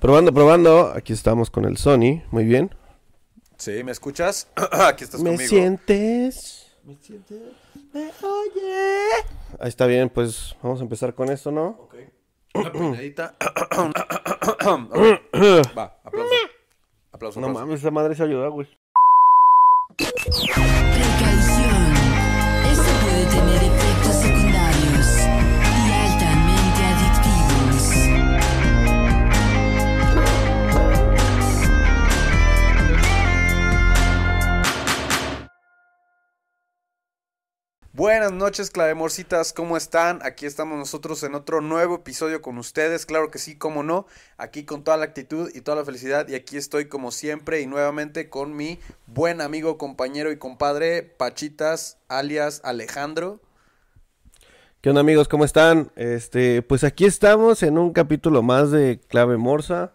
Probando, probando. Aquí estamos con el Sony. Muy bien. Sí, ¿me escuchas? Aquí estás ¿Me conmigo. sientes? ¿Me sientes? ¿Me oye? Ahí está bien, pues vamos a empezar con esto, ¿no? Ok. Una peinadita. Va, aplauso. Aplauso. No aplauso. mames, esa madre se ayuda, güey. Buenas noches, clavemorcitas. ¿Cómo están? Aquí estamos nosotros en otro nuevo episodio con ustedes. Claro que sí, cómo no. Aquí con toda la actitud y toda la felicidad. Y aquí estoy como siempre y nuevamente con mi buen amigo, compañero y compadre Pachitas, alias Alejandro. ¿Qué onda, amigos? ¿Cómo están? Este, pues aquí estamos en un capítulo más de Clave Morsa.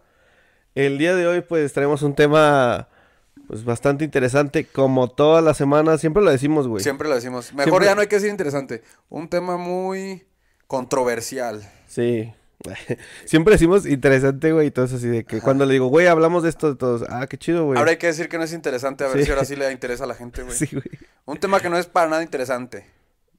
El día de hoy, pues traemos un tema, pues bastante interesante. Como todas las semanas, siempre lo decimos, güey. Siempre lo decimos. Mejor Siempre- ya no hay que decir interesante. Un tema muy controversial. Sí. Siempre decimos interesante, güey, y todo eso así de que cuando le digo, güey, hablamos de esto, de todos, ah, qué chido, güey. Ahora hay que decir que no es interesante, a ver Sí. si ahora sí le interesa a la gente, güey. Sí, güey. Un tema que no es para nada interesante.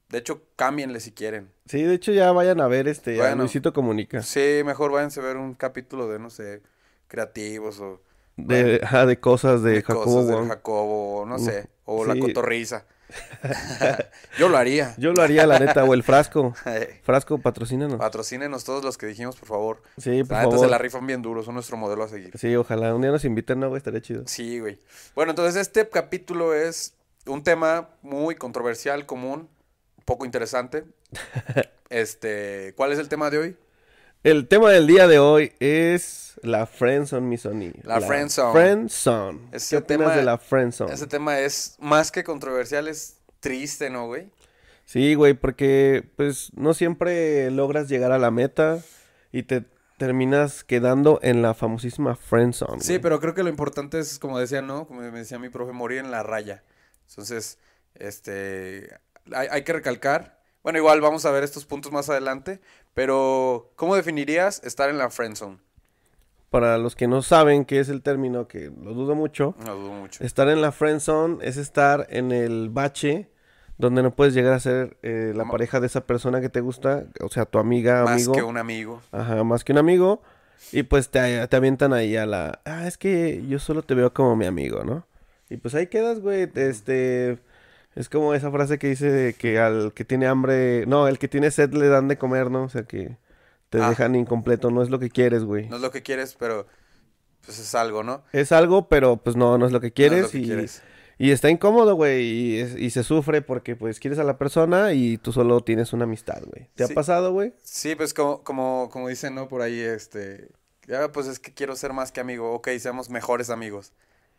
De hecho, cámbienle si quieren. Sí, de hecho ya vayan a ver este, a Bueno. Luisito Comunica. Sí, mejor váyanse a ver un capítulo de, no sé, creativos o De, ajá, de cosas de, de Jacobo cosas Wong. Jacobo, no sé, o Sí. la cotorriza. Yo lo haría. Yo lo haría, la neta, o el frasco. Frasco, patrocínanos. Patrocínenos todos los que dijimos, por favor. Sí, por La neta favor. se la rifan bien duro, son nuestro modelo a seguir. Sí, ojalá un día nos inviten, ¿no, güey? Estaría chido. Sí, güey. Bueno, entonces este capítulo es un tema muy controversial, común, poco interesante. Este, ¿cuál es el tema de hoy? El tema del día de hoy es la friendzone, mi Sony. La friendzone. Friendzone. Ese ¿Qué opinas tema- de la friendzone? Ese tema es más que controversial, es triste, ¿no, güey? Sí, güey, porque pues no siempre logras llegar a la meta y te terminas quedando en la famosísima friendzone. Sí, güey. pero creo que lo importante es, como decía, ¿no? Como me decía mi profe, morir en la raya. Entonces, este, hay, hay que recalcar. Bueno, igual vamos a ver estos puntos más adelante, pero ¿cómo definirías estar en la friend zone? Para los que no saben qué es el término, que lo dudo mucho, No dudo mucho. estar en la friendzone es estar en el bache donde no puedes llegar a ser eh, la pareja de esa persona que te gusta, o sea, tu amiga, Más amigo. que un amigo. Ajá, más que un amigo. Y pues te, te avientan ahí a la... Ah, es que yo solo te veo como mi amigo, ¿no? Y pues ahí quedas, güey. Este... Es como esa frase que dice de que al que tiene hambre... No, el que tiene sed le dan de comer, ¿no? O sea que te Ah. dejan incompleto. No es lo que quieres, güey. No es lo que quieres, pero pues es algo, ¿no? Es algo, pero pues no, no es lo que quieres. No es lo que y, quieres. y está incómodo, güey. Y, es- y se sufre porque pues quieres a la persona y tú solo tienes una amistad, güey. ¿Te Sí. ha pasado, güey? Sí, pues como, como, como dicen, ¿no? Por ahí, este, ya pues es que quiero ser más que amigo. Ok, seamos mejores amigos.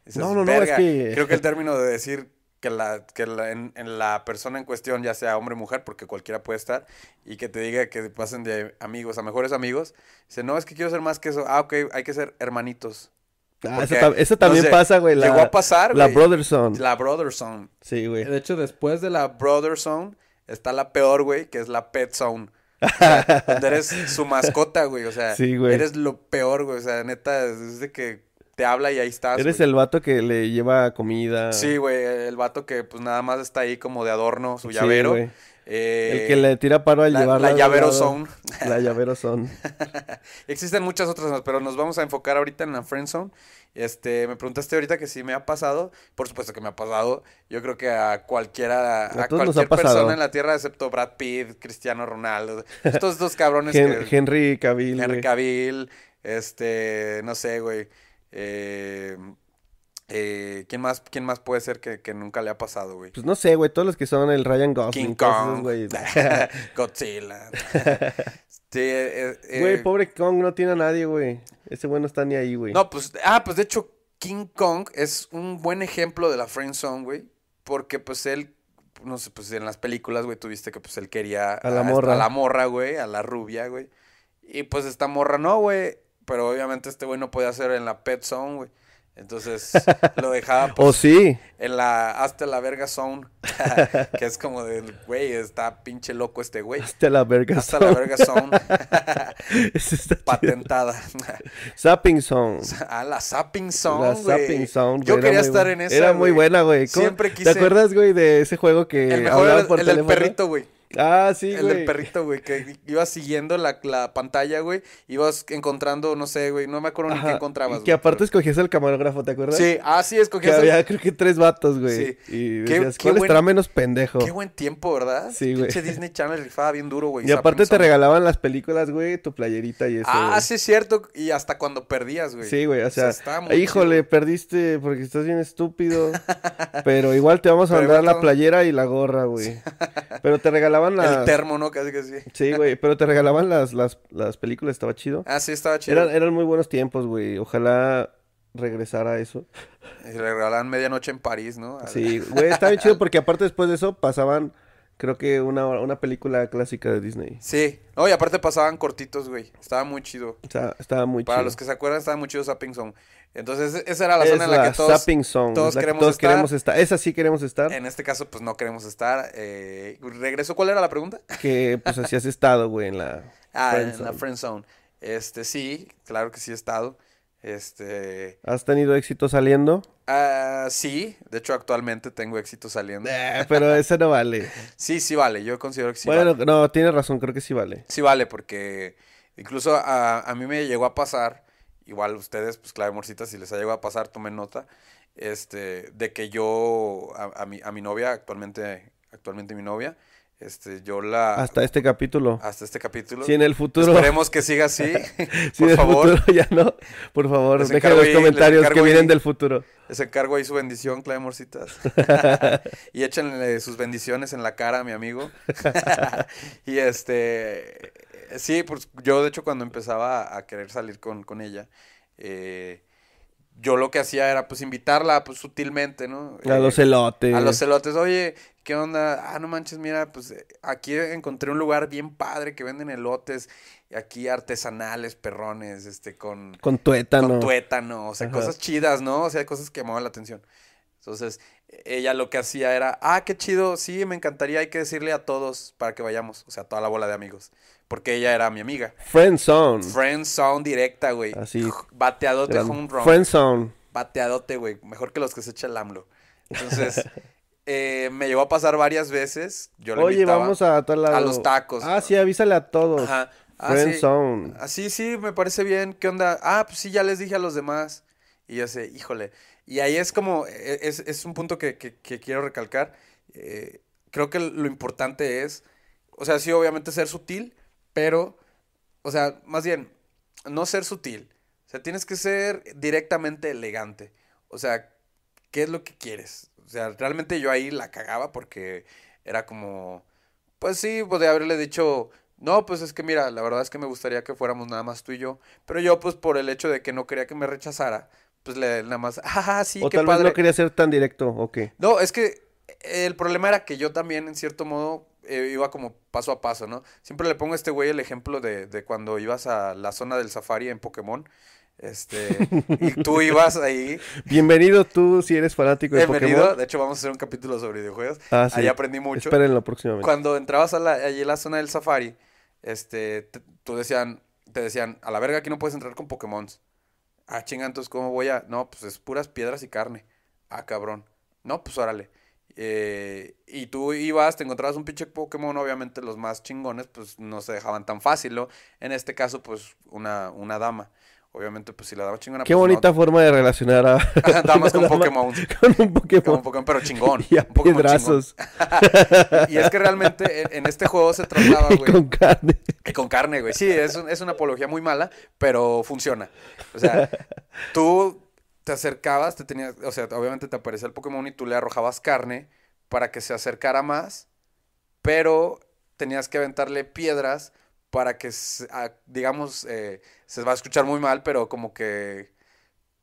Dices, No, no, no, es que- Creo que el término de decir que la, que la, en, en la persona en cuestión, ya sea hombre o mujer, porque cualquiera puede estar, y que te diga que pasen de amigos a mejores amigos, dice, no, es que quiero ser más que eso. Ah, ok, hay que ser hermanitos. Ah, eso, no también sé, pasa, güey. La, Llegó a pasar, La brother zone. La brother zone. Sí, güey. De hecho, después de la brother zone, está la peor, güey, que es la pet zone. O sea, donde eres su mascota, güey. O sea, Sí, güey. eres lo peor, güey. O sea, neta, es de que te habla y ahí estás. Eres güey. el vato que le lleva comida. Sí, güey, el vato que pues nada más está ahí como de adorno, su Sí, llavero. güey. Eh, El que le tira paro al la, llevarla la llavero zone. La llavero son. Existen muchas otras pero nos vamos a enfocar ahorita en la friend zone. Este, me preguntaste ahorita que si me ha pasado. Por supuesto que me ha pasado. Yo creo que a cualquiera, a, cualquier persona en la tierra, excepto Brad Pitt, Cristiano Ronaldo. Estos dos cabrones Hen- que Henry Cavill. Henry. Cavill, este, no sé, güey. Eh, eh, ¿quién más, quién más puede ser que, que nunca le ha pasado, güey? Pues no sé, güey. Todos los que son el Ryan Gosling. King esos Kong, güeyes. Godzilla. Sí, eh, eh, Güey, pobre Kong no tiene a nadie, güey. Ese güey no está ni ahí, güey. No, pues, ah, pues de hecho, King Kong es un buen ejemplo de la friend zone, güey. Porque pues él, no sé, pues en las películas, güey, tuviste que pues él quería A la morra. A la morra, güey, a la rubia, güey. Y pues esta morra no, güey. Pero obviamente este güey no podía hacer en la pet zone, güey. Entonces lo dejaba O pues, sí. en la hasta la verga zone, que es como del güey, está pinche loco este güey. Hasta la verga. Hasta la verga zone patentada. Zapping Zone. Ah, la Zapping Zone, La güey. Zapping Zone. Yo quería estar buena. en esa, Era muy güey. buena, güey. ¿Cómo- Siempre ¿Te quise- acuerdas, güey, de ese juego que El mejor hablaba era por el del teléfono? perrito, güey. Ah, sí, el güey. del perrito, güey, que ibas siguiendo la, la pantalla, güey. Ibas encontrando, no sé, güey, no me acuerdo ni qué encontrabas. y que güey, aparte pero- escogías el camarógrafo, ¿te acuerdas? Sí, ah, sí, Que escogías el- había, creo que tres vatos, güey. Sí. Y Qué- decías, qué ¿cuál buen- estará menos pendejo? Qué buen tiempo, ¿verdad? Sí, güey. Pinche Disney Channel rifaba bien duro, güey. Y aparte te regalaban las películas, güey, tu playerita y eso. Ah, güey. sí, es cierto. Y hasta cuando perdías, güey. Sí, güey, o sea, estaba muy híjole, chido. perdiste porque estás bien estúpido. pero igual te vamos a mandar la playera y la gorra, güey. Pero te regalaban las... El termo, ¿no? Casi que sí. Sí, güey, pero te regalaban las, las, las películas, estaba chido. Ah, sí, estaba chido. Eran, eran muy buenos tiempos, güey. Ojalá regresara eso. Y le regalaban medianoche en París, ¿no? Sí, güey, estaba bien chido porque aparte después de eso pasaban, creo que una, una película clásica de Disney. Sí. No, y aparte pasaban cortitos, güey. Estaba muy chido. Sea, estaba muy Para chido. los que se acuerdan, estaba muy chido Zapping Zone. Entonces, esa era la es zona en la la que todos, Zone, todos la que queremos todos estar. queremos estar. Esa sí queremos estar. En este caso, pues no queremos estar. Eh, regreso, ¿cuál era la pregunta? Que pues así has estado, güey, en la... Ah, friend en la zone. friend zone. Este, sí, claro que sí he estado. Este, ¿Has tenido éxito saliendo? ah, sí, de hecho actualmente tengo éxito saliendo. Eh, pero ese no vale. Sí, sí vale, yo considero que sí bueno, vale. no, tienes razón, creo que sí vale. Sí vale, porque incluso a, a mí me llegó a pasar, igual ustedes, pues clave morcita, si les ha llegado a pasar, tomen nota, este, de que yo, a, a mi, a mi novia, actualmente, actualmente mi novia, este, yo la, Hasta este capítulo. hasta este capítulo, Si en el futuro... esperemos que siga así, Si por en el favor. futuro ya no, por favor, dejen los comentarios que vienen ahí- del futuro. Les encargo ahí su bendición, clave morcitas. y échenle sus bendiciones en la cara a mi amigo. y este, sí, pues yo de hecho cuando empezaba a querer salir con, con ella, eh, yo lo que hacía era pues invitarla pues sutilmente, ¿no? A Eh, los elotes. a los elotes, oye, ¿qué onda? Ah, no manches, mira, pues eh, aquí encontré un lugar bien padre que venden elotes, aquí artesanales, perrones, este, con, Con tuétano. con tuétano, o sea, Ajá. cosas chidas, ¿no? O sea, cosas que llamaban la atención. Entonces, ella lo que hacía era, ah, qué chido, sí, me encantaría, hay que decirle a todos para que vayamos, o sea, a toda la bola de amigos, porque ella era mi amiga. Friend zone. Friend zone directa, güey. Así. Bateadote Eran home run. Friend zone. Bateadote, güey. Mejor que los que se echa el AMLO. Entonces, eh, me llegó a pasar varias veces. Yo le Oye, invitaba vamos a tal lado. a los tacos. Ah, sí, avísale a todos. Ajá. Ah, Friend sí. zone. Así, sí, me parece bien. ¿Qué onda? Ah, pues sí, ya les dije a los demás. Y yo sé, híjole. Y ahí es como, e- es, es un punto que, que- quiero recalcar. Eh, creo que lo importante es, o sea, sí, obviamente ser sutil, pero, o sea, más bien, no ser sutil. O sea, tienes que ser directamente elegante. O sea, ¿qué es lo que quieres? O sea, realmente yo ahí la cagaba porque era como, pues sí, podría haberle dicho, no, pues es que mira, la verdad es que me gustaría que fuéramos nada más tú y yo. Pero yo, pues por el hecho de que no quería que me rechazara, pues le nada más, ah, sí, o qué tal vez padre. no quería ser tan directo, ¿o qué? No, es que el problema era que yo también, en cierto modo, eh, iba como paso a paso, ¿no? Siempre le pongo a este güey el ejemplo de, de cuando ibas a la zona del safari en Pokémon. Este, y tú ibas ahí, Bienvenido tú si eres fanático de bienvenido. Pokémon. De hecho, vamos a hacer un capítulo sobre videojuegos. Ah, sí. Ahí aprendí mucho. Espérenlo próximamente. Cuando entrabas a la, allí a la zona del safari, este, te, tú decían, te decían, a la verga aquí no puedes entrar con Pokémon. Ah, chinga, entonces, ¿cómo voy a...? No, pues es puras piedras y carne. Ah, cabrón. No, pues órale. Eh, y tú ibas, te encontrabas un pinche Pokémon, obviamente los más chingones, pues no se dejaban tan fácil, ¿no? En este caso, pues, una, una dama. Obviamente, pues si la dama chingona, Qué pues, no- bonita forma de relacionar a Damas con dama Pokémon. Con un Pokémon. Como un Pokémon, pero chingón. Y a un Pokémon piedrazos. Y es que realmente en, en este juego se trataba, y güey. con carne. Y con carne, güey. Sí, es, un- es una apología muy mala, pero funciona. O sea, tú te acercabas, te tenías, o sea, obviamente te aparecía el Pokémon y tú le arrojabas carne para que se acercara más, pero tenías que aventarle piedras para que, digamos, eh, se va a escuchar muy mal, pero como que,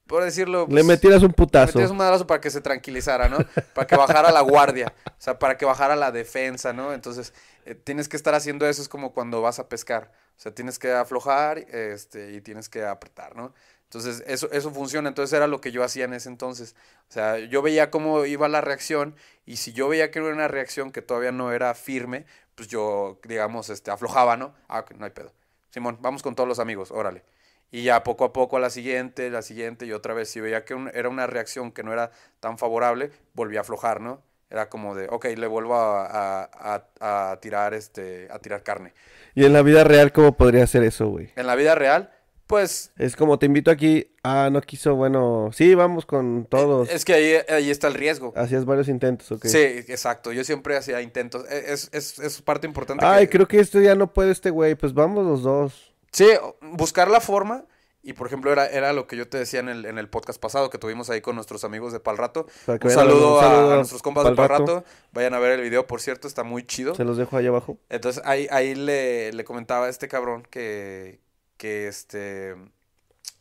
por decirlo, Le pues, metieras un le putazo. metías un madrazo para que se tranquilizara, ¿no? Para que bajara la guardia, o sea, para que bajara la defensa, ¿no? Entonces, eh, tienes que estar haciendo eso, es como cuando vas a pescar. O sea, tienes que aflojar este, y tienes que apretar, ¿no? Entonces, eso, eso funciona. Entonces, era lo que yo hacía en ese entonces. O sea, yo veía cómo iba la reacción y si yo veía que era una reacción que todavía no era firme, pues yo, digamos, este, aflojaba, ¿no? Ah, no hay pedo. Simón, vamos con todos los amigos, órale. Y ya poco a poco a la siguiente, la siguiente y otra vez, si veía que un- era una reacción que no era tan favorable, volví a aflojar, ¿no? Era como de, ok, le vuelvo a, a- a- a tirar, este, a tirar carne. Y en la vida real, ¿cómo podría ser eso, güey? En la vida real, pues Es como te invito aquí, ah, no quiso, bueno, sí, vamos con todos. es que ahí, ahí está el riesgo. Hacías varios intentos, ok. Sí, exacto. Yo siempre hacía intentos. E- Es, es, es parte importante. Ay, que- creo que este ya no puede este güey, pues vamos los dos. Sí, buscar la forma. Y por ejemplo, era, era lo que yo te decía en el, en el podcast pasado que tuvimos ahí con nuestros amigos de Pal Rato. Para que Un saludo, a- nuestros compas de Pal Pal Rato. Rato. Vayan a ver el video, por cierto, está muy chido. Se los dejo ahí abajo. Entonces ahí, ahí le, le comentaba a este cabrón que, que este...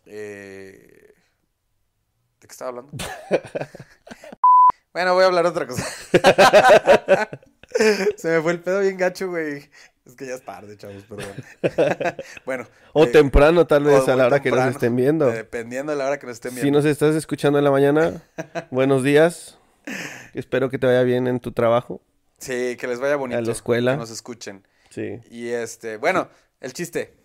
eh, ¿De qué estaba hablando? bueno, voy a hablar otra cosa. Se me fue el pedo bien gacho, güey. Es que ya es tarde, chavos, pero bueno. bueno. O eh, temprano, tal vez, a la hora que nos estén viendo. Dependiendo de la hora que nos estén Si viendo. nos estás escuchando en la mañana, buenos días. Espero que te vaya bien en tu trabajo. Sí, que les vaya bonito. la escuela. Que nos escuchen. Sí. Y este, bueno, el chiste.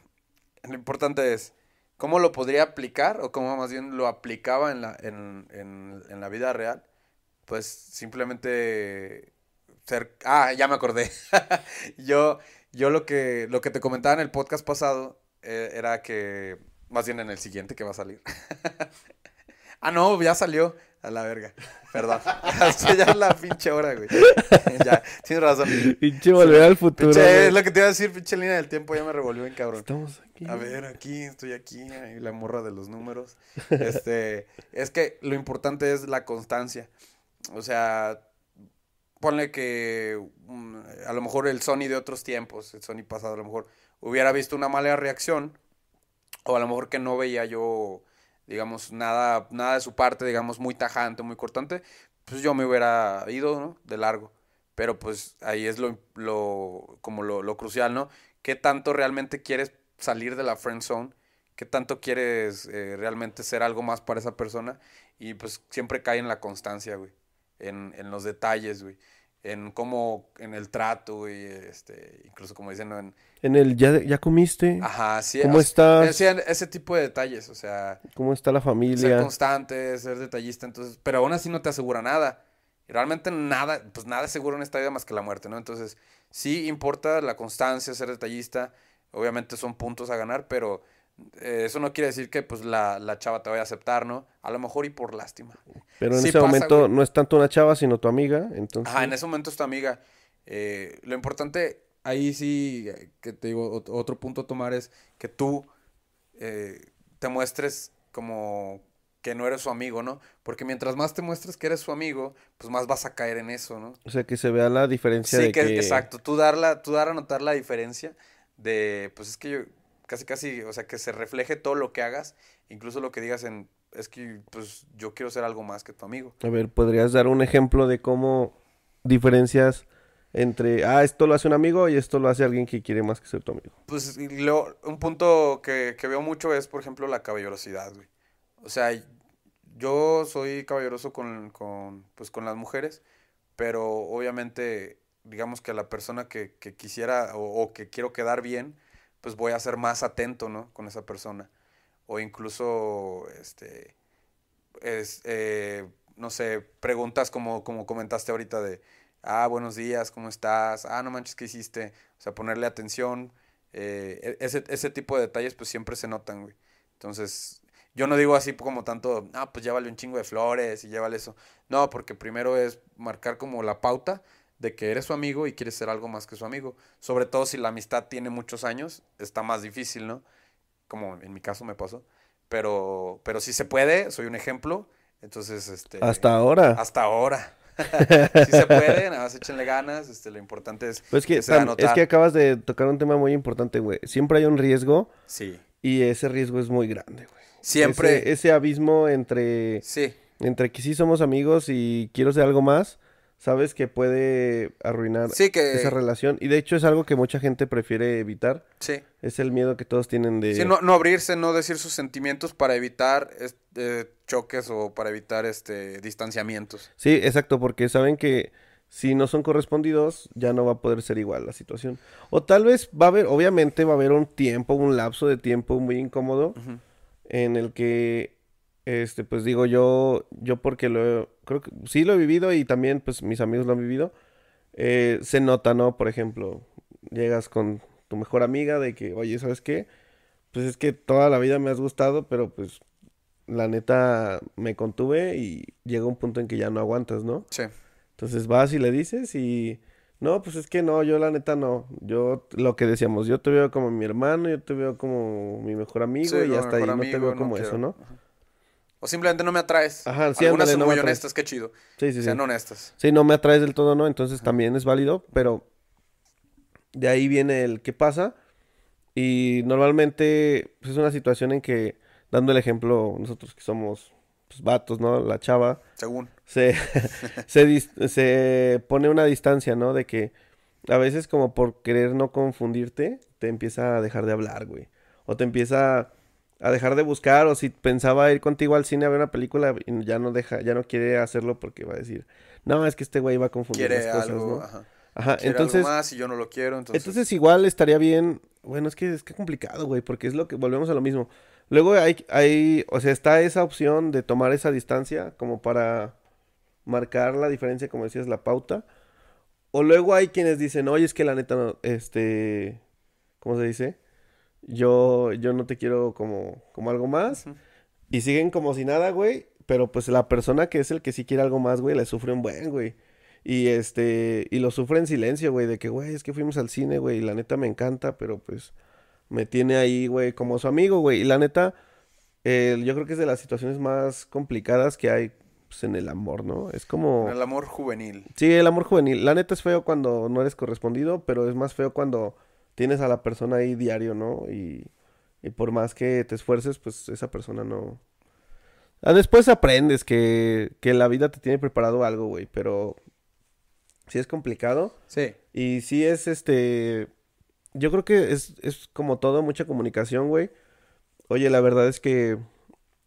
Lo importante es, ¿cómo lo podría aplicar? O cómo más bien lo aplicaba en la, en, en, en la vida real. Pues simplemente ser. Ah, ya me acordé. yo, yo lo que, lo que te comentaba en el podcast pasado eh, era que. Más bien en el siguiente que va a salir. ah, no, ya salió. A la verga. Perdón. Que ya la pinche hora, güey. ya, tienes razón. Pinche volver al futuro. Pinche, es lo que te iba a decir, pinche línea del tiempo, ya me revolvió en cabrón. Estamos aquí. A ver, aquí, estoy aquí, ahí la morra de los números. Este, es que lo importante es la constancia. O sea, ponle que mm, a lo mejor el Sony de otros tiempos, el Sony pasado, a lo mejor hubiera visto una mala reacción, o a lo mejor que no veía yo, digamos, nada, nada de su parte, digamos, muy tajante, muy cortante, pues yo me hubiera ido, ¿no? De largo. Pero pues ahí es lo, lo como lo, lo crucial, ¿no? ¿Qué tanto realmente quieres salir de la friend zone? ¿Qué tanto quieres eh, realmente ser algo más para esa persona? Y pues siempre cae en la constancia, güey. En, en los detalles, güey. En cómo, en el trato, güey. Este, incluso como dicen, ¿no? en, En el, ¿ya, ya comiste? ajá, sí. ¿Cómo o sea, estás? ese, ese tipo de detalles, o sea, ¿Cómo está la ser familia? constante, ser detallista, entonces, pero aún así no te asegura nada. Y realmente nada, pues nada es seguro en esta vida más que la muerte, ¿no? Entonces, sí importa la constancia, ser detallista, obviamente son puntos a ganar, pero eh, eso no quiere decir que pues la, la chava te vaya a aceptar, ¿no? A lo mejor y por lástima. Pero en Sí ese pasa, momento güey. no es tanto una chava, sino tu amiga. Entonces, Ajá, en ese momento es tu amiga. Eh, lo importante, ahí sí, eh, que te digo, ot- otro punto a tomar es que tú eh, te muestres como que no eres su amigo, ¿no? Porque mientras más te muestres que eres su amigo, pues más vas a caer en eso, ¿no? o sea, que se vea la diferencia Sí, de que, que... exacto. Tú darla, tú dar a notar la diferencia de, pues es que yo, casi, casi, o sea, que se refleje todo lo que hagas, incluso lo que digas en, es que, pues yo quiero ser algo más que tu amigo. A ver, ¿podrías dar un ejemplo de cómo diferencias entre, ah, esto lo hace un amigo y esto lo hace alguien que quiere más que ser tu amigo? Pues lo- un punto que, que veo mucho es, por ejemplo, la caballerosidad, güey. O sea, yo soy caballeroso con, con, pues, con las mujeres, pero obviamente, digamos que la persona que, que quisiera o, o que quiero quedar bien, pues voy a ser más atento, ¿no? Con esa persona. O incluso, este, es, eh, no sé, preguntas como, como comentaste ahorita de, ah, buenos días, ¿cómo estás? Ah, no manches, ¿qué hiciste? O sea, ponerle atención. eh, e- ese, ese tipo de detalles pues siempre se notan, güey. Entonces, yo no digo así como tanto, ah, pues llévale un chingo de flores y llévale eso. No, porque primero es marcar como la pauta de que eres su amigo y quieres ser algo más que su amigo. Sobre todo si la amistad tiene muchos años, está más difícil, ¿no? Como en mi caso me pasó. Pero, pero si se puede, soy un ejemplo. Entonces, este... Hasta ahora. Hasta ahora. si se puede, nada más échenle ganas. Este, lo importante es Pues que, que se da a tam- es que acabas de tocar un tema muy importante, güey. Siempre hay un riesgo Sí. y ese riesgo es muy grande, güey. Siempre. Ese, ese abismo entre, Sí. entre que sí somos amigos y quiero ser algo más, sabes que puede arruinar Sí, que... esa relación. Y de hecho es algo que mucha gente prefiere evitar. Sí. Es el miedo que todos tienen de... Sí, no, no abrirse, no decir sus sentimientos para evitar este, choques o para evitar este distanciamientos. Sí, exacto, porque saben que si no son correspondidos, ya no va a poder ser igual la situación. O tal vez va a haber, obviamente va a haber un tiempo, un lapso de tiempo muy incómodo en el que, este, pues digo yo, yo porque lo, he- creo que sí lo he vivido y también pues mis amigos lo han vivido, eh, se nota, ¿no? Por ejemplo, llegas con tu mejor amiga de que, oye, ¿sabes qué? Pues es que toda la vida me has gustado, pero pues la neta me contuve y llega un punto en que ya no aguantas, ¿no? Sí. Entonces vas y le dices y no, pues es que no, yo la neta no. Yo lo que decíamos, yo te veo como mi hermano, yo te veo como mi mejor amigo Sí, y hasta ahí no te veo no como quiero. eso, ¿no? Ajá. O simplemente no me atraes. Ajá, sí, Algunas ándale, son no muy me honestas, qué chido. Sí, sí, sí. Sean honestas. Sí, no me atraes del todo, ¿no? Entonces también es válido, pero de ahí viene el qué pasa. Y normalmente pues, es una situación en que, dando el ejemplo, nosotros que somos pues, vatos, ¿no? La chava. Según. se, se, se pone una distancia, ¿no? De que a veces como por querer no confundirte, te empieza a dejar de hablar, güey. O te empieza a dejar de buscar, o si pensaba ir contigo al cine a ver una película y ya no deja, ya no quiere hacerlo porque va a decir, no, es que este güey va a confundir Quiere las cosas, algo. ¿no? Ajá. Ajá, Quiere entonces, algo más y yo no lo quiero. Entonces, entonces igual estaría bien, bueno, es que es que complicado, güey, porque es lo que, volvemos a lo mismo. Luego hay, hay, o sea, está esa opción de tomar esa distancia como para marcar la diferencia, como decías, la pauta. O luego hay quienes dicen, oye, es que la neta, no, este, ¿cómo se dice? Yo, yo no te quiero como, como algo más. Y siguen como si nada, güey. Pero pues la persona que es el que sí quiere algo más, güey, le sufre un buen, güey. Y este, y lo sufre en silencio, güey, de que, güey, es que fuimos al cine, güey, y la neta me encanta, pero pues me tiene ahí, güey, como su amigo, güey. Y la neta, eh, yo creo que es de las situaciones más complicadas que hay pues, en el amor, ¿no? Es como... el amor juvenil. Sí, el amor juvenil. La neta es feo cuando no eres correspondido, pero es más feo cuando tienes a la persona ahí diario, ¿no? Y, y por más que te esfuerces, pues esa persona no... Ah, después aprendes que, que la vida te tiene preparado algo, güey, pero sí es complicado. Sí. Y sí es este. Yo creo que es, es como todo, mucha comunicación, güey. Oye, la verdad es que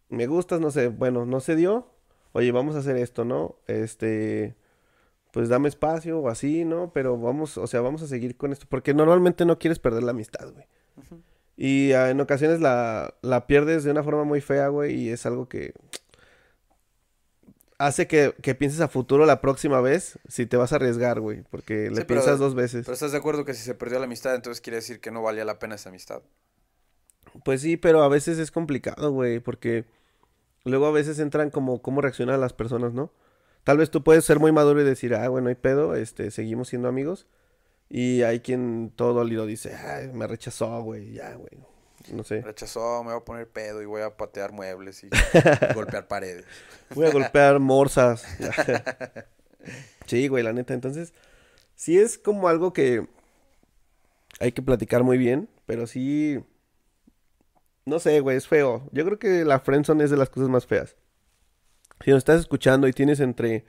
me gustas, no sé, bueno, no se dio. Oye, vamos a hacer esto, ¿no? Este, pues dame espacio o así, ¿no? Pero vamos, o sea, vamos a seguir con esto. Porque normalmente no quieres perder la amistad, güey. Y ah, en ocasiones la, la pierdes de una forma muy fea, güey, y es algo que hace que, que pienses a futuro la próxima vez si te vas a arriesgar, güey, porque le pero- piensas dos veces. Pero estás de acuerdo que si se perdió la amistad, entonces quiere decir que no valía la pena esa amistad. Pues sí, pero a veces es complicado, güey, porque luego a veces entran como cómo reaccionan las personas, ¿no? Tal vez tú puedes ser muy maduro y decir, ah, bueno, hay pedo, este, seguimos siendo amigos. Y hay quien todo dolido dice, ay, me rechazó, güey, ya, güey. No sé. Rechazó, me voy a poner pedo y voy a patear muebles y golpear paredes. Voy a golpear morsas. Sí, güey, la neta. Entonces, sí es como algo que hay que platicar muy bien, pero sí. No sé, güey, es feo. Yo creo que la friendzone es de las cosas más feas. Si nos estás escuchando y tienes entre,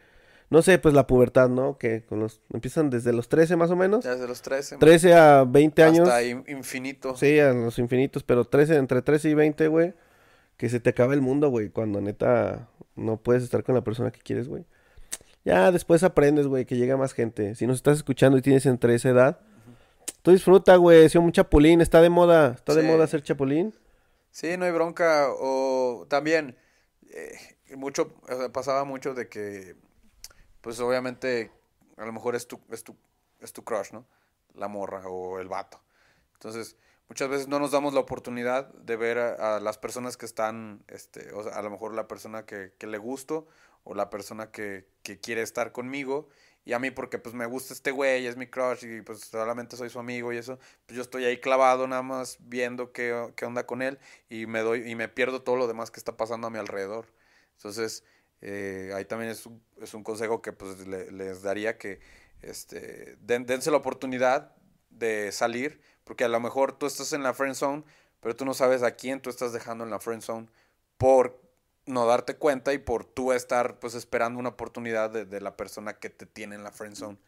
no sé, pues la pubertad, ¿no? Que con los empiezan desde los 13 más o menos. Desde los 13. 13 a 20 años. Hasta in- infinito. Sí, a los infinitos, pero 13, entre 13 y 20, güey, que se te acaba el mundo, güey, cuando neta no puedes estar con la persona que quieres, güey. Ya después aprendes, güey, que llega más gente. Si nos estás escuchando y tienes entre esa edad, tú disfruta, güey, si un chapulín, está de moda, está de moda ser chapulín. Sí, no hay bronca. O también, eh, mucho, pasaba mucho de que, pues obviamente, a lo mejor es tu, es tu, es tu crush, ¿no? La morra o el vato. Entonces, muchas veces no nos damos la oportunidad de ver a, las personas que están, este, o sea, a lo mejor la persona que, que le gusto o la persona que, que quiere estar conmigo. Y a mí porque pues me gusta este güey, es mi crush y pues solamente soy su amigo y eso, pues yo estoy ahí clavado nada más viendo qué, qué onda con él y me doy y me pierdo todo lo demás que está pasando a mi alrededor. Entonces, eh, ahí también es un, es un consejo que pues le- les daría que este, den- dense la oportunidad de salir, porque a lo mejor tú estás en la friend zone, pero tú no sabes a quién tú estás dejando en la friend zone por no darte cuenta y por tú estar pues esperando una oportunidad de, de la persona que te tiene en la friend zone.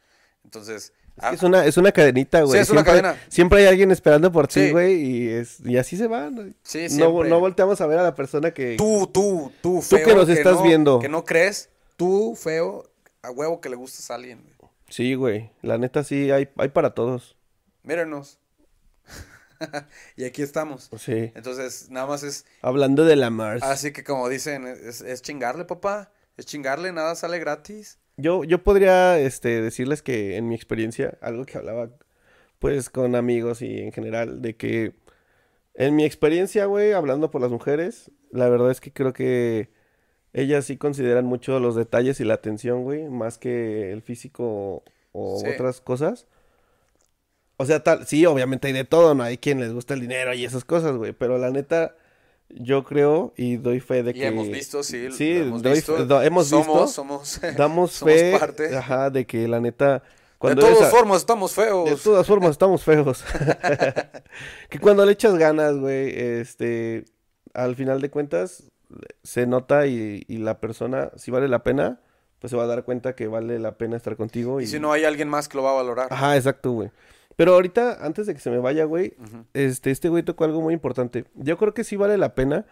Entonces, ah, Es una, es una cadenita, güey. es una siempre, cadena. Siempre hay alguien esperando por ti, Sí. güey, y, es, y así se va. Sí, no, no volteamos a ver a la persona que... tú, tú, tú, Tú feo. que nos estás no- viendo. Que no crees, tú, feo, a huevo que le gustas a alguien. güey. Sí, güey. La neta sí, hay, hay para todos. Mírenos. y aquí estamos. Sí. Entonces, nada más es Hablando de la Mars. así que como dicen, es, es chingarle, papá. Es chingarle, nada sale gratis. Yo, yo podría este, decirles que en mi experiencia, algo que hablaba pues con amigos y en general, de que en mi experiencia, güey, hablando por las mujeres, la verdad es que creo que ellas sí consideran mucho los detalles y la atención, güey, más que el físico o Sí. otras cosas. O sea, tal, sí, obviamente hay de todo, no hay quien les gusta el dinero y esas cosas, güey, pero la neta, yo creo y doy fe de Y que... hemos visto, sí. Sí, hemos doy visto. fe- do- hemos somos, visto. Somos, Damos somos fe, parte. ajá, de que la neta, de cuando todas eres a- formas, estamos feos. de todas formas estamos feos. que cuando le echas ganas, güey, este, al final de cuentas, se nota y, y la persona, si vale la pena, pues se va a dar cuenta que vale la pena estar contigo. Y, Y si no hay alguien más que lo va a valorar. Ajá, exacto, güey. Pero ahorita, antes de que se me vaya, güey, este, este güey tocó algo muy importante. Yo creo que sí vale la pena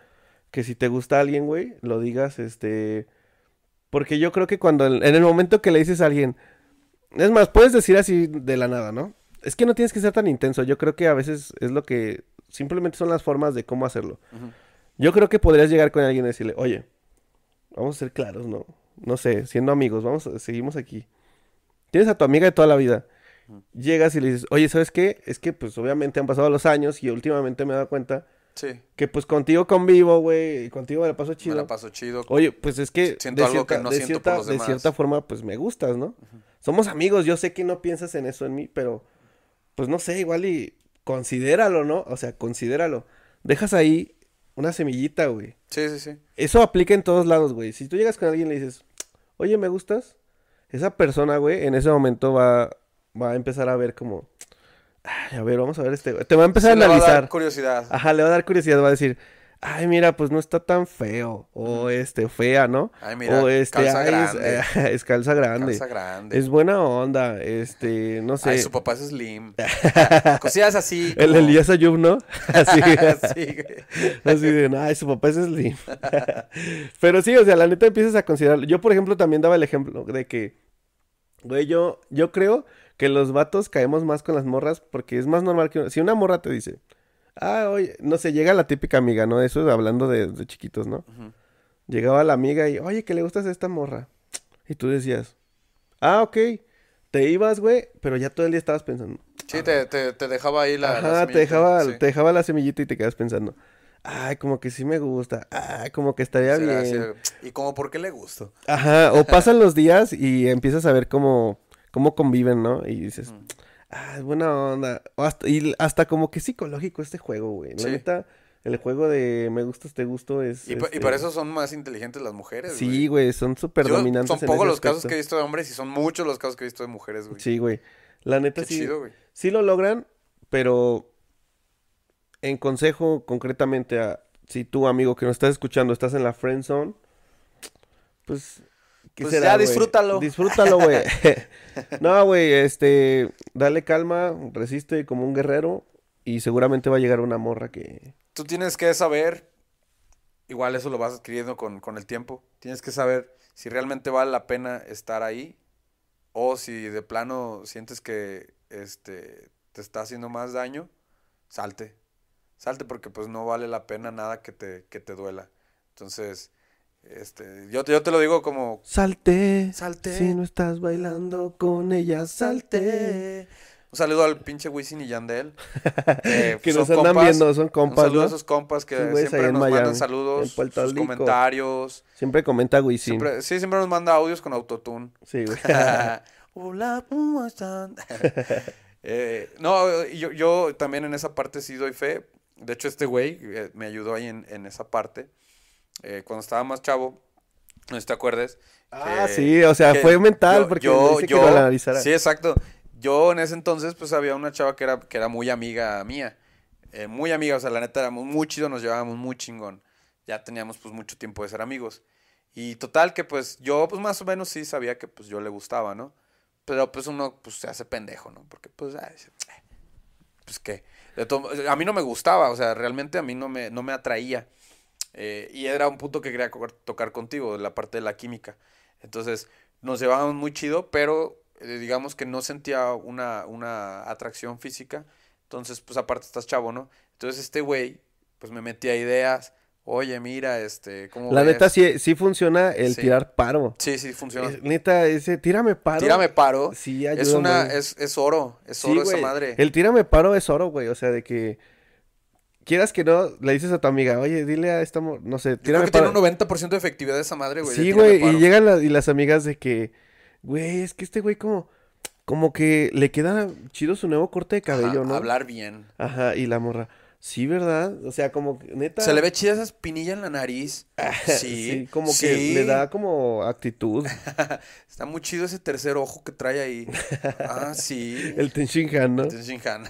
que si te gusta alguien, güey, lo digas, este... Porque yo creo que cuando, en el momento que le dices a alguien... Es más, puedes decir así de la nada, ¿no? Es que no tienes que ser tan intenso. Yo creo que a veces es lo que... Simplemente son las formas de cómo hacerlo. Yo creo que podrías llegar con alguien y decirle, oye, vamos a ser claros, ¿no? No sé, siendo amigos, vamos, a- seguimos aquí. Tienes a tu amiga de toda la vida. Llegas y le dices, oye, ¿sabes qué? Es que pues obviamente han pasado los años y últimamente me he dado cuenta Sí, que pues contigo convivo, güey, y contigo me la paso chido. me la paso chido. Oye, pues es que Siento de algo que cierta, no de siento por cierta- los de cierta forma pues me gustas, ¿no? Somos amigos, yo sé que no piensas en eso en mí, pero pues no sé, igual y considéralo, ¿no? O sea, considéralo. Dejas ahí una semillita, güey. Sí, sí, sí. Eso aplica en todos lados, güey. Si tú llegas con alguien y le dices, oye, ¿me gustas? Esa persona, güey, en ese momento va, va a empezar a ver como, "Ay, a ver, vamos a ver este, güey". Te va a empezar Sí, a le va a analizar. dar curiosidad. Ajá, le va a dar curiosidad, va a decir, ay, mira, pues no está tan feo, o este, fea, ¿no? Ay, mira, o este, calza "Ay, es- grande". es, calza grande. Calza grande. Es buena onda, este, no sé. Ay, su papá es slim. Cosillas así. El Elías Ayub, ¿no? Así, Sí. Así de, ay, su papá es Slim. Pero sí, o sea, la neta empiezas a considerarlo. Yo, por ejemplo, también daba el ejemplo de que, güey, yo, yo creo que los vatos caemos más con las morras porque es más normal que... Si una morra te dice, ah, oye, no sé, llega la típica amiga, ¿no? Eso hablando de, de chiquitos, ¿no? Ujú. Llegaba la amiga y, oye, que le gustas a esta morra. Y tú decías, ah, ok. Te ibas, güey, pero ya todo el día estabas pensando. Sí, te, te, te dejaba ahí la. la Ajá, te semillita, dejaba, sí. te dejaba la semillita y te quedas pensando. Ay, como que sí me gusta. Ay, como que estaría bien. así, ¿Y como por qué le gusto? Ajá, o pasan los días y empiezas a ver cómo, cómo conviven, ¿no? Y dices, ah, es buena onda. O hasta, y hasta como que es psicológico este juego, güey. La neta, el juego de me gustas, te gusto es. Y, pa- y este, para eso son más inteligentes las mujeres, Sí, güey, son súper dominantes Son pocos los casos que he visto de hombres y son muchos los casos que he visto de mujeres, güey. Sí, güey. La neta Qué sí. chido, güey. Sí lo logran, pero en consejo concretamente a si tú, amigo, que nos estás escuchando, estás en la friend zone, pues... ¿qué Pues será, ya disfrútalo. Disfrútalo, güey. no, güey, este, dale calma, resiste como un guerrero y seguramente va a llegar una morra que... Tú tienes que saber, igual eso lo vas adquiriendo con, con el tiempo, tienes que saber si realmente vale la pena estar ahí o si de plano sientes que este, te está haciendo más daño, salte. Salte porque pues no vale la pena nada que te, que te duela. Entonces, este, yo, te- yo te lo digo como... Salte, Salte. si no estás bailando con ella, salte. Un saludo al pinche Wisin y Yandel. eh, que nos andan compas. viendo, son Un compas, saludo ¿no? a esos compas que Sí, siempre nos mandan saludos, sus Rico. comentarios. Siempre comenta Wisin. Siempre, sí, siempre nos manda audios con autotune. Sí, güey. Hola, ¿cómo están? Eh, no, yo, yo también en esa parte sí doy fe. De hecho, este güey eh, me ayudó ahí en, en esa parte. Eh, cuando estaba más chavo, no sé si te acuerdes. Ah, que- sí, o sea, fue mental yo- porque yo, que yo- lo analizara. Sí, exacto. Yo en ese entonces, pues había una chava que era, que era muy amiga mía. Eh, muy amiga, o sea, la neta éramos muy chido, nos llevábamos muy chingón. ya teníamos pues mucho tiempo de ser amigos. Y total que pues yo pues más o menos sí sabía que pues yo le gustaba, ¿no? Pero pues uno pues se hace pendejo, ¿no? Porque pues, ay, eh, pues qué. A mí no me gustaba, o sea, realmente a mí no me, no me atraía. Eh, y era un punto que quería tocar contigo, la parte de la química. Entonces, nos llevábamos muy chido, pero eh, digamos que no sentía una, una atracción física. Entonces, pues aparte estás chavo, ¿no? Entonces este güey, pues me metía ideas. Oye, mira, este, ¿cómo La ves? neta sí, sí funciona el Sí. tirar paro. Sí, sí, funciona. Es- neta, ese tírame paro. Tírame paro. Sí, es ayuda una, es, es oro, es Sí, oro esa madre. El tírame paro es oro, güey. O sea, de que quieras que no, le dices a tu amiga, oye, dile a esta, no sé, Yo creo tírame que tiene un 90% de efectividad esa madre, güey. Sí, tírame güey, y llegan la- y las amigas de que, güey, es que este güey como, como que le queda chido su nuevo corte de Ajá, cabello, ¿no? Hablar bien. Ajá, y la morra, sí, ¿verdad? O sea, como que, neta. Se le ve chida esa espinilla en la nariz. Sí, como que sí. le da como actitud. Está muy chido ese tercer ojo que trae ahí. Ah, sí. El Tenshinhan, ¿no? Tenshinhan.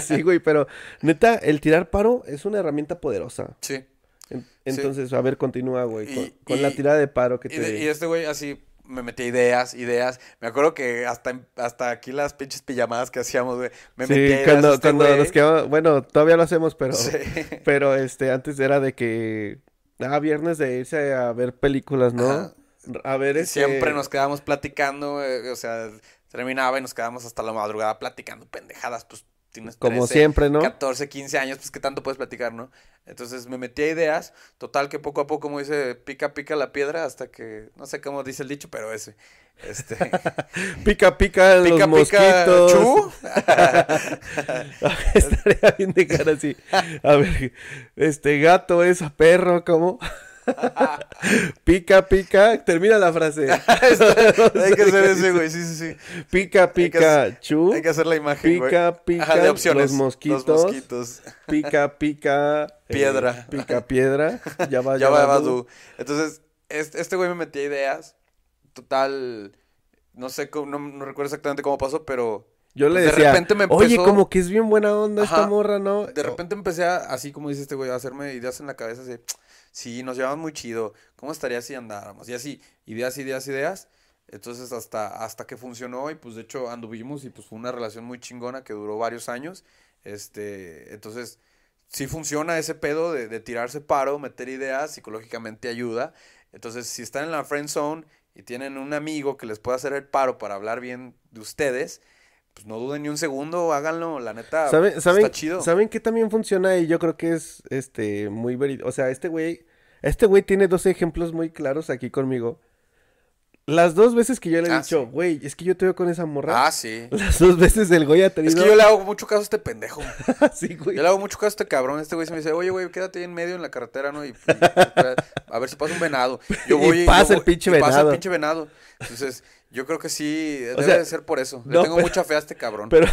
Sí, güey, pero neta, el tirar paro es una herramienta poderosa. Sí. En- Entonces, a ver, continúa, güey, con, Y- con la y- tirada de paro que Y, te... de- y este güey así me metía ideas, ideas. Me acuerdo que hasta, hasta aquí las pinches pijamadas que hacíamos, güey. Me Sí, metía ideas cuando, este cuando nos quedamos, bueno, todavía lo hacemos, pero, Sí. pero este, antes era de que, ah, viernes de irse a ver películas, ¿no? Ajá. A ver, este, Siempre nos quedábamos platicando, güey, o sea, terminaba y nos quedábamos hasta la madrugada platicando pendejadas, pues tienes como 13, siempre, ¿no? 14, 15 años, pues que tanto puedes platicar, ¿no? Entonces me metí a ideas, total que poco a poco, como dice, pica, pica la piedra hasta que, no sé cómo dice el dicho, pero ese, este, Pica, pica los pica, pica, mosquitos. chu. Estaría bien dejar así. A ver, este gato es a perro, ¿cómo? pica, pica, termina la frase. Hay que hacer ese, güey, sí, sí, sí. Pica, Hay que pica, chu. Hay que hacer la imagen, güey. Pica, Ajá, pica, de opciones. los mosquitos. Los mosquitos. Pica, pica. eh, Piedra. pica, piedra. Ya va, Ya va, va, tú. Entonces, este, este güey me metía ideas. Total, no sé, cómo- no, no recuerdo exactamente cómo pasó, pero Yo le Pues de decía, repente me oye, como que es bien buena onda esta morra, ¿no? de repente empecé a, así como dice este güey, a hacerme ideas en la cabeza de, sí, nos llevamos muy chido, ¿cómo estaría si andáramos? Y así, ideas, ideas, ideas. Entonces hasta, hasta que funcionó y pues de hecho anduvimos y pues fue una relación muy chingona que duró varios años. Este, entonces sí funciona ese pedo de, de tirarse paro, meter ideas, psicológicamente ayuda. Entonces si están en la friend zone y tienen un amigo que les pueda hacer el paro para hablar bien de ustedes, pues no duden ni un segundo, háganlo, la neta, ¿Saben, saben, está chido. ¿Saben qué también funciona? Y yo creo que es este muy verídico. O sea, este güey, este güey tiene dos ejemplos muy claros aquí conmigo. Las dos veces que yo le he Ah, dicho, sí. güey, es que yo te veo con esa morra. Ah, sí. Las dos veces el güey ha Es tenido. que yo le hago mucho caso a este pendejo. Sí, güey. Yo le hago mucho caso a este cabrón. Este güey se me dice, oye, güey, quédate ahí en medio en la carretera, ¿no? Y, y- a ver si pasa un venado. Yo Y voy yo pasa el pinche y Pasa el venado. pinche venado. Entonces, yo creo que sí, debe sea, de ser por eso. Le no, tengo pero- mucha fe a este cabrón. Pero,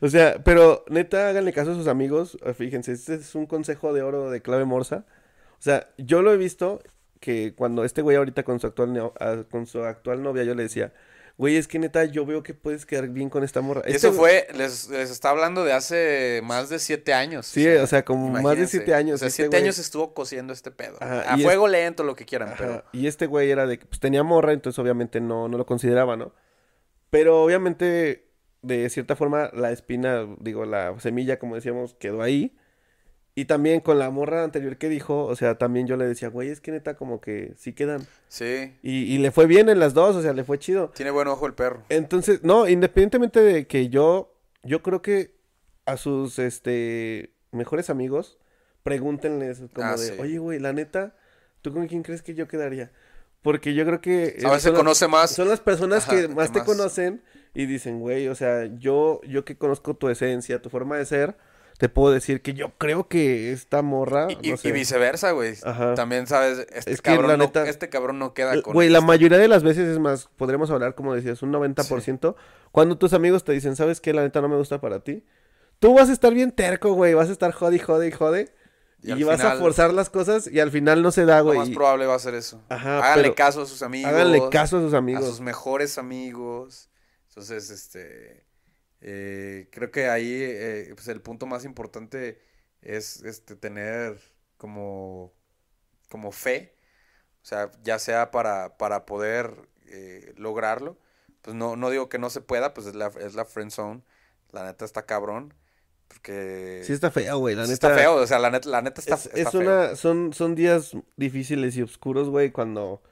o sea, pero neta, háganle caso a sus amigos. Fíjense, este es un consejo de oro de clave morsa. O sea, yo lo he visto que cuando este güey ahorita con su actual, ah, con su actual novia, yo le decía, güey, es que neta, yo veo que puedes quedar bien con esta morra. Y Este eso fue, les, les está hablando de hace más de siete años. Sí, o sea, como más de imagínense. siete años, O sea, este siete güey- años estuvo cosiendo este pedo. Ajá, a fuego lento, lo que quieran, Ajá, pero... Y este güey era de que pues, tenía morra, entonces obviamente no, no lo consideraba, ¿no? Pero obviamente, de cierta forma, la espina, digo, la semilla, como decíamos, quedó ahí. Y también con la morra anterior que dijo, o sea, también yo le decía, güey, es que neta como que sí quedan. Sí, Y, y le fue bien en las dos, o sea, le fue chido. tiene buen ojo el perro. Entonces, no, independientemente de que yo, yo creo que a sus, este, mejores amigos, pregúntenles como Ah, de, sí. oye, güey, la neta, ¿tú con quién crees que yo quedaría? Porque yo creo que... A veces las- conoce más. Son las personas Ajá, que que más te más. conocen y dicen, güey, o sea, yo, yo que conozco tu esencia, tu forma de ser, te puedo decir que yo creo que esta morra, Y, y- no sé, y viceversa, güey. También, ¿sabes? Este, Es que, la cabrón no, neta- este cabrón no queda L- con... Güey, la este. mayoría de las veces es más, podríamos hablar, como decías, un 90%. Cuando tus amigos te dicen, ¿sabes qué? La neta no me gusta para ti. Tú vas a estar bien terco, güey. Vas a estar jode y jode y jode. Y vas a forzar las cosas y al final no se da, Lo güey. más Y probable va a ser eso. Ajá, Háganle pero- caso a sus amigos. Háganle caso a sus A amigos. sus mejores amigos. Entonces, este... eh, creo que ahí eh, pues el punto más importante es este tener como como fe, o sea, ya sea para, para poder eh, lograrlo, pues no, no digo que no se pueda, pues es la, es la friend zone, la neta está cabrón, porque Sí está feo, güey, la sí neta. está feo, o sea, la neta, la neta está, Es, está es feo. una, son, son días difíciles y oscuros, güey, cuando,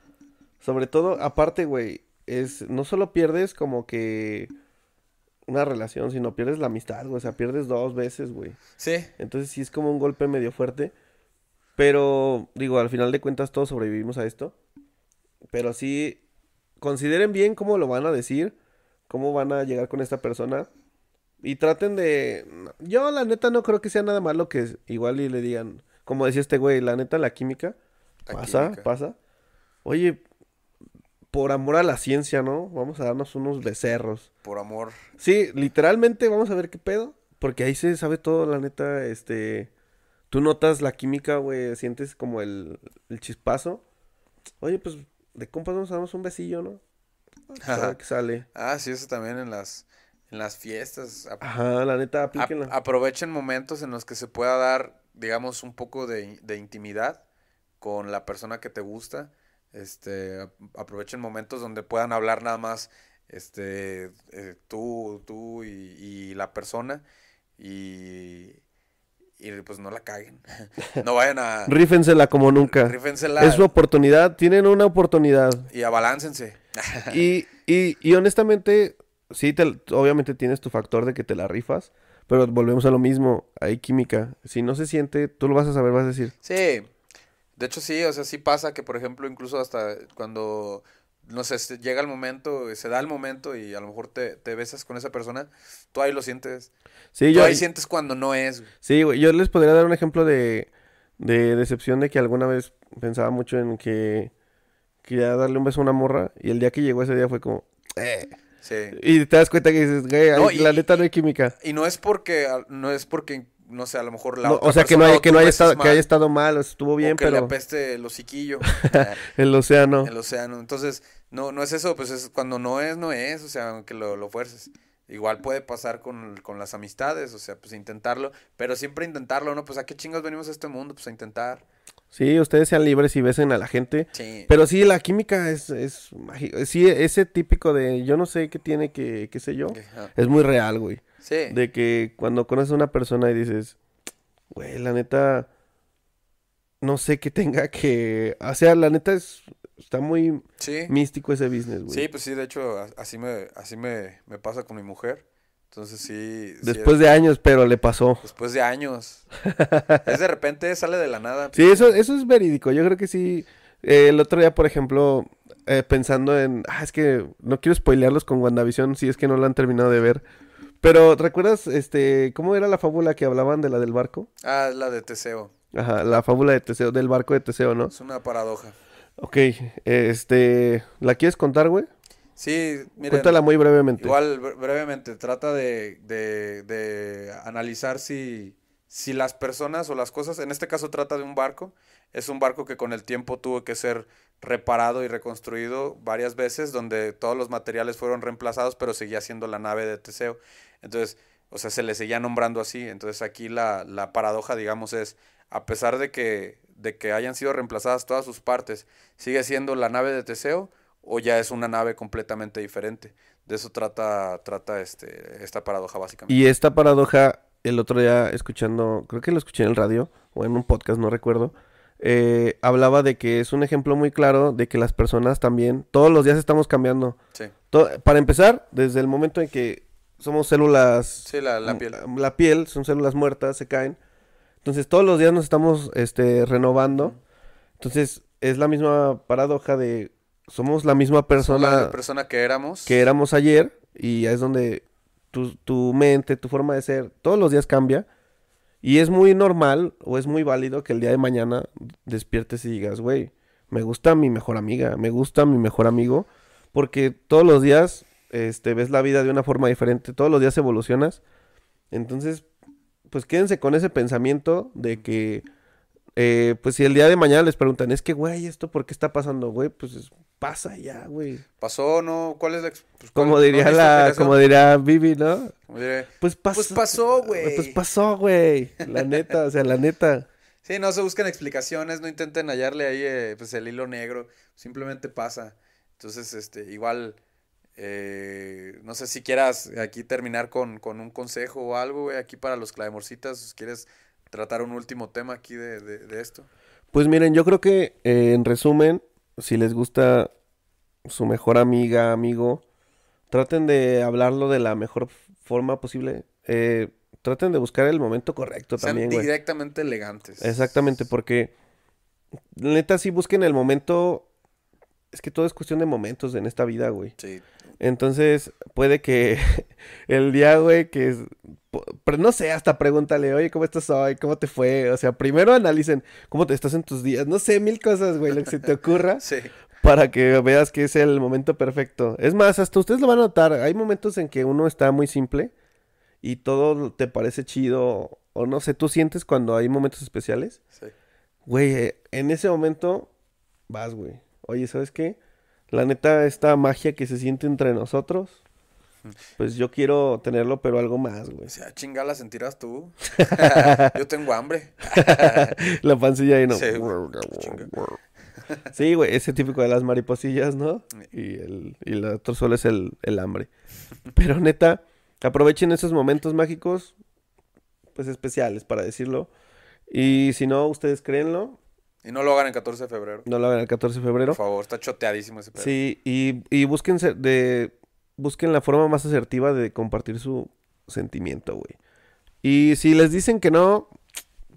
sobre todo, aparte, güey, es, no solo pierdes como que una relación, sino pierdes la amistad, güey, o sea, pierdes dos veces, güey. Sí, Entonces sí es como un golpe medio fuerte, pero, digo, al final de cuentas todos sobrevivimos a esto, pero sí, consideren bien cómo lo van a decir, cómo van a llegar con esta persona, y traten de... Yo la neta no creo que sea nada malo que igual y le digan, como decía este güey, la neta la química La pasa, química. pasa. Oye, por amor a la ciencia, ¿no? Vamos a darnos unos becerros. por amor. Sí, literalmente vamos a ver qué pedo, porque ahí se sabe todo, la neta, este... Tú notas la química, güey, sientes como el, el chispazo. Oye, pues de compas vamos a darnos un besillo, ¿no? Qué sale. Ah, sí, eso también en las, en las fiestas. Ajá, la neta, ap- aplíquenla. aprovechen momentos en los que se pueda dar, digamos, un poco de, de intimidad con la persona que te gusta. Este, ap- aprovechen momentos donde puedan hablar nada más, este, eh, tú, tú y, y la persona y, y pues no la caguen. No vayan a... Rífensela como nunca. Rífensela Es su oportunidad, tienen una oportunidad. y abaláncense. Y, y, y honestamente, sí, te- obviamente tienes tu factor de que te la rifas, pero volvemos a lo mismo, hay química. Si no se siente, tú lo vas a saber, vas a decir, Sí, de hecho sí, o sea, sí pasa que, por ejemplo, incluso hasta cuando, no sé, llega el momento, se da el momento y a lo mejor te, te besas con esa persona, tú ahí lo sientes. sí, Tú yo, ahí sientes cuando no es. güey. sí, güey, yo les podría dar un ejemplo de, de decepción de que alguna vez pensaba mucho en que quería darle un beso a una morra y el día que llegó ese día fue como, eh. Sí. Y te das cuenta que dices, güey, No, la neta no hay química. Y no es porque, a- no es porque, no sé, a lo mejor la No, otra o sea, que no, hay, que no haya estado, que mal, haya estado mal, estuvo bien, o que le pero apeste el hociquillo. el océano. el océano. Entonces, no, no es eso, pues es cuando no es, no es, o sea, aunque lo, lo fuerces. Igual puede pasar con, con las amistades, o sea, pues intentarlo, pero siempre intentarlo, ¿no? Pues a qué chingos venimos a este mundo, pues a intentar. Sí, ustedes sean libres y besen a la gente. Sí. Pero sí, la química es, es. Sí, ese típico de yo no sé qué tiene que, qué sé yo, Ajá. es muy real, güey. Sí. De que cuando conoces a una persona y dices, güey, la neta, no sé qué tenga que... O sea, la neta es, está muy Sí. místico ese business, güey. Sí, pues sí, de hecho, así me, así me, me pasa con mi mujer. Entonces sí. Después es- de años, pero le pasó. Después de años. es de repente, sale de la nada. Sí, eso, eso es verídico. Yo creo que sí. Eh, el otro día, por ejemplo, eh, pensando en. Ah, es que no quiero spoilearlos con WandaVision si es que no la han terminado de ver. Pero, ¿recuerdas este cómo era la fábula que hablaban de la del barco? Ah, es la de Teseo. Ajá, la fábula de Teseo, del barco de Teseo, ¿no? Es una paradoja. Ok, este. ¿La quieres contar, güey? Sí, miren. Cuéntala muy brevemente. Igual, bre- brevemente, trata de, de, de analizar si, si las personas o las cosas, en este caso trata de un barco, es un barco que con el tiempo tuvo que ser reparado y reconstruido varias veces, donde todos los materiales fueron reemplazados, pero seguía siendo la nave de Teseo. Entonces, o sea, se le seguía nombrando así. Entonces aquí la, la paradoja, digamos, es, a pesar de que, de que hayan sido reemplazadas todas sus partes, ¿sigue siendo la nave de Teseo o ya es una nave completamente diferente? De eso trata, trata este, esta paradoja básicamente. Y esta paradoja, el otro día escuchando, creo que lo escuché en el radio o en un podcast, no recuerdo, eh, hablaba de que es un ejemplo muy claro de que las personas también, todos los días estamos cambiando. Sí, para empezar, desde el momento en que somos células, sí la, la piel. la piel, son células muertas, se caen. Entonces todos los días nos estamos este, renovando. Entonces es la misma paradoja de somos la misma Somos persona la persona que éramos. que éramos ayer y es donde tu, tu mente, tu forma de ser, todos los días cambia. Y es muy normal o es muy válido que el día de mañana despiertes y digas, güey, me gusta mi mejor amiga, me gusta mi mejor amigo, porque todos los días este, ves la vida de una forma diferente, todos los días evolucionas. Entonces, pues quédense con ese pensamiento de que, eh, pues si el día de mañana les preguntan, es que, güey, ¿esto por qué está pasando, güey? Pues es- pasa ya, güey. ¿Pasó no? ¿Cuál es la... pues, Como diría la, como diría Vivi, ¿no? Como diré, Pues pasó. Pues pasó, güey. Pues pasó, güey. La neta, o sea, la neta. Sí, no se busquen explicaciones, no intenten hallarle ahí eh, pues el hilo negro, simplemente pasa. Entonces, este, igual, eh, no sé si quieras aquí terminar con, con un consejo o algo, güey, aquí para los clavemorcitas, ¿quieres tratar un último tema aquí de, de, de esto? Pues miren, yo creo que eh, en resumen, si les gusta su mejor amiga, amigo, traten de hablarlo de la mejor forma posible. Eh, traten de buscar el momento correcto Sean también, güey. directamente elegantes. Exactamente, porque neta sí busquen el momento. Es que todo es cuestión de momentos en esta vida, güey. Sí. Entonces, puede que el día, güey, que Pero no sé, hasta pregúntale, oye, ¿cómo estás hoy? ¿Cómo te fue? O sea, primero analicen cómo te estás en tus días. No sé, mil cosas, güey, lo que se te ocurra Sí. para que veas que es el momento perfecto. Es más, hasta ustedes lo van a notar. Hay momentos en que uno está muy simple y todo te parece chido. O no sé, tú sientes cuando hay momentos especiales. sí. Güey, eh, en ese momento vas, güey. Oye, ¿sabes qué? La neta, esta magia que se siente entre nosotros, pues yo quiero tenerlo, pero algo más, güey. O sea, chingada la sentirás tú. Yo tengo hambre. La pancilla ahí no. Sí, chinga. Sí, güey, ese típico de las mariposillas, ¿no? Y el, y el otro solo es el, el hambre. Pero neta, aprovechen esos momentos mágicos, pues especiales, para decirlo. Y si no, ustedes créenlo, Y no lo hagan el 14 de febrero. no lo hagan el 14 de febrero. Por favor, está choteadísimo ese pedo. Sí, y, y busquen, ser- de, busquen la forma más asertiva de compartir su sentimiento, güey. Y si les dicen que no,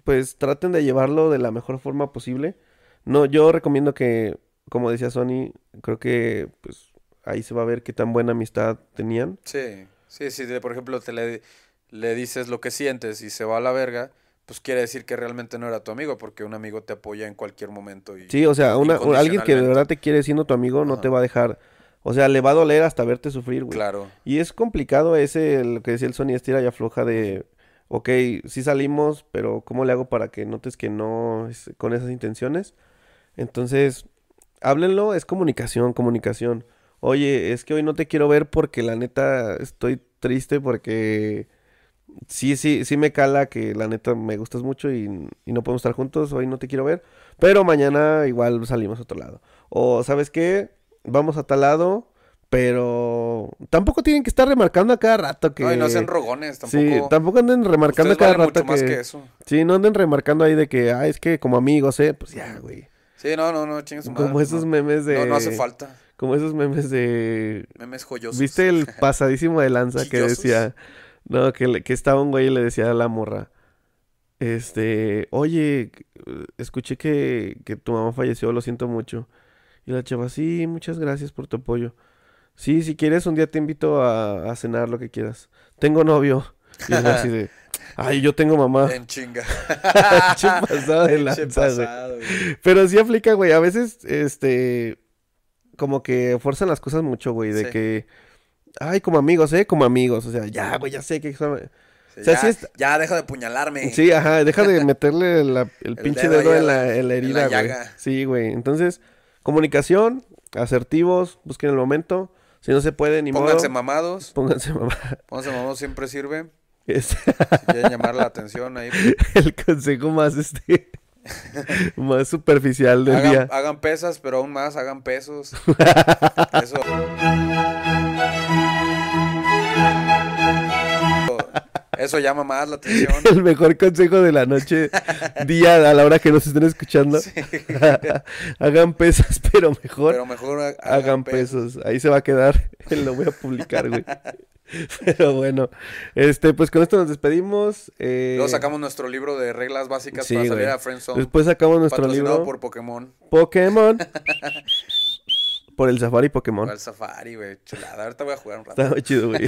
pues traten de llevarlo de la mejor forma posible. No, yo recomiendo que, como decía Sony, creo que pues ahí se va a ver qué tan buena amistad tenían. Sí, sí, sí, de, por ejemplo, te le, le dices lo que sientes y se va a la verga, pues quiere decir que realmente no era tu amigo, porque un amigo te apoya en cualquier momento. Y, Sí, o sea, una, un- alguien que de verdad te quiere siendo tu amigo no Ajá. te va a dejar, o sea, le va a doler hasta verte sufrir, güey. Claro, Y es complicado ese, lo que decía el Sony, estira y afloja de, ok, sí salimos, pero ¿cómo le hago para que notes que no es con esas intenciones? Entonces, háblenlo, es comunicación, comunicación. Oye, es que hoy no te quiero ver porque la neta estoy triste porque sí, sí, sí me cala que la neta me gustas mucho y, y no podemos estar juntos, hoy no te quiero ver, pero mañana igual salimos a otro lado. O, ¿sabes qué? Vamos a tal lado, pero tampoco tienen que estar remarcando a cada rato que... no, y no sean rogones, tampoco. Sí, tampoco anden remarcando a cada valen rato mucho más que... que eso. Sí, no anden remarcando ahí de que, ah, es que como amigos, ¿eh? Pues ya, güey. Sí, no, no, no, madre. Como esos no. memes de... No, no hace falta. Como esos memes de... Memes joyosos. ¿Viste el pasadísimo de lanza que decía? No, que, le- que estaba un güey y le decía a la morra. Este, oye, escuché que, que tu mamá falleció, lo siento mucho. Y la chava, sí, muchas gracias por tu apoyo. Sí, si quieres, un día te invito a, a cenar, lo que quieras. Tengo novio. Y es así de, ay, yo tengo mamá. En chinga. Pasado de lanza, güey. pasado, güey. Pero sí aplica, güey. A veces, este, como que fuerzan las cosas mucho, güey. De Sí. que, ay, como amigos, ¿eh? Como amigos. O sea, ya, güey, ya sé que son... Sí, O sea, ya, sí es- ya deja de puñalarme. Sí, ajá, deja de meterle la- el, pinche dedo en la- en la en la herida, güey. llaga. Sí, güey. Entonces, comunicación, asertivos, busquen el momento. Si no se puede, ni Pónganse modo. mamados. Pónganse, mamá. Pónganse mamados siempre sirve. Es Si quieren llamar la atención ahí. el consejo más, este, más superficial del Hagan, día. hagan pesas, pero aún más hagan pesos. Eso. Eso llama más la atención. El mejor consejo de la noche, día, a la hora que nos estén escuchando. Sí. Hagan pesas, pero mejor Pero mejor ha- hagan pesos. Ahí se va a quedar. Lo voy a publicar, güey. Pero bueno, este, pues con esto nos despedimos. eh, Luego sacamos nuestro libro de reglas básicas Sí, para salir güey. a Friendzone. Después sacamos nuestro libro por Pokémon. Pokémon. por el Safari Pokémon. Para el Safari, güey. Chulada. Ahorita voy a jugar un rato. Está muy chido, güey.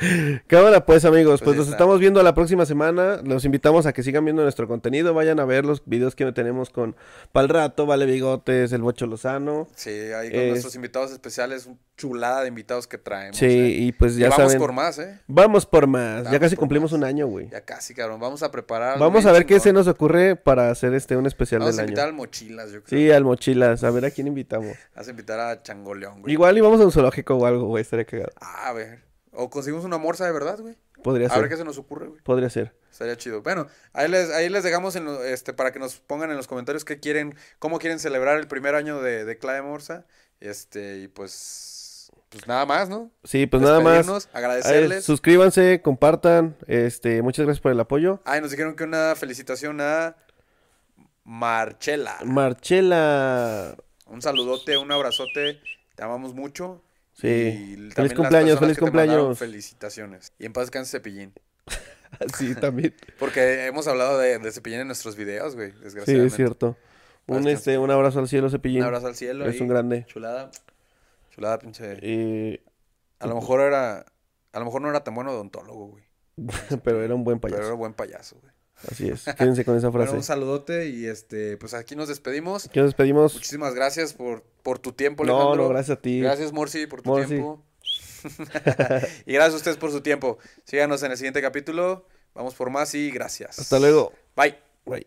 Cámara, pues, amigos. Pues Pues, nos está. estamos viendo la próxima semana. Los invitamos a que sigan viendo nuestro contenido. Vayan a ver los videos que tenemos con Pal Rato, Vale Bigotes, El Bocho Lozano. Sí, ahí con Es- nuestros invitados especiales. Chulada de invitados que traemos. Sí, eh. y pues Y ya vamos saben. por más, ¿eh? Vamos por más. ya Vamos casi cumplimos más. un año, güey. Ya casi, cabrón. Vamos a preparar. Vamos a ver qué se nos ocurre para hacer este un especial Vamos a del invitar año. al Mochilas, yo creo. Sí, al Mochilas. A ver a quién invitamos. Vas a invitar a Changoleón, güey. Igual y vamos a un zoológico o algo, güey. Estaría cagado. Ah, a ver. O conseguimos una morsa de verdad, güey. Podría A ver ser. qué se nos ocurre, güey. Podría ser. Estaría chido. Bueno, ahí les, ahí les dejamos en lo- este, para que nos pongan en los comentarios qué quieren, cómo quieren celebrar el primer año de, de Clave Morsa. Este, y pues, pues nada más, ¿no? Sí, pues nada más. Agradecerles. suscríbanse, compartan. Este, muchas gracias por el apoyo. Ay, nos dijeron que una felicitación a Marchela. Marchela. Un saludote, un abrazote. Te amamos mucho. Sí. Y Feliz cumpleaños, feliz cumpleaños. Felicitaciones. Y en paz descanse Cepillín. sí, también. Porque hemos hablado de, de Cepillín en nuestros videos, güey. Sí, Desgraciadamente. es cierto. Un, este, un abrazo al cielo, Cepillín. Un abrazo al cielo. Es un grande. Chulada. Chulada, pinche. Eh, A lo mejor era. A lo mejor no era tan bueno odontólogo, güey. pero era un buen Pero era payaso. buen payaso, güey. Así es, quédense con esa frase. Un saludote y este, pues aquí nos despedimos. Aquí nos despedimos. Muchísimas gracias por, por tu tiempo, Alejandro. No, no, gracias a ti. Gracias, Morsi, por tu tiempo. y gracias a ustedes por su tiempo. Síganos en el siguiente capítulo. Vamos por más y gracias. Hasta luego. Bye. Bye.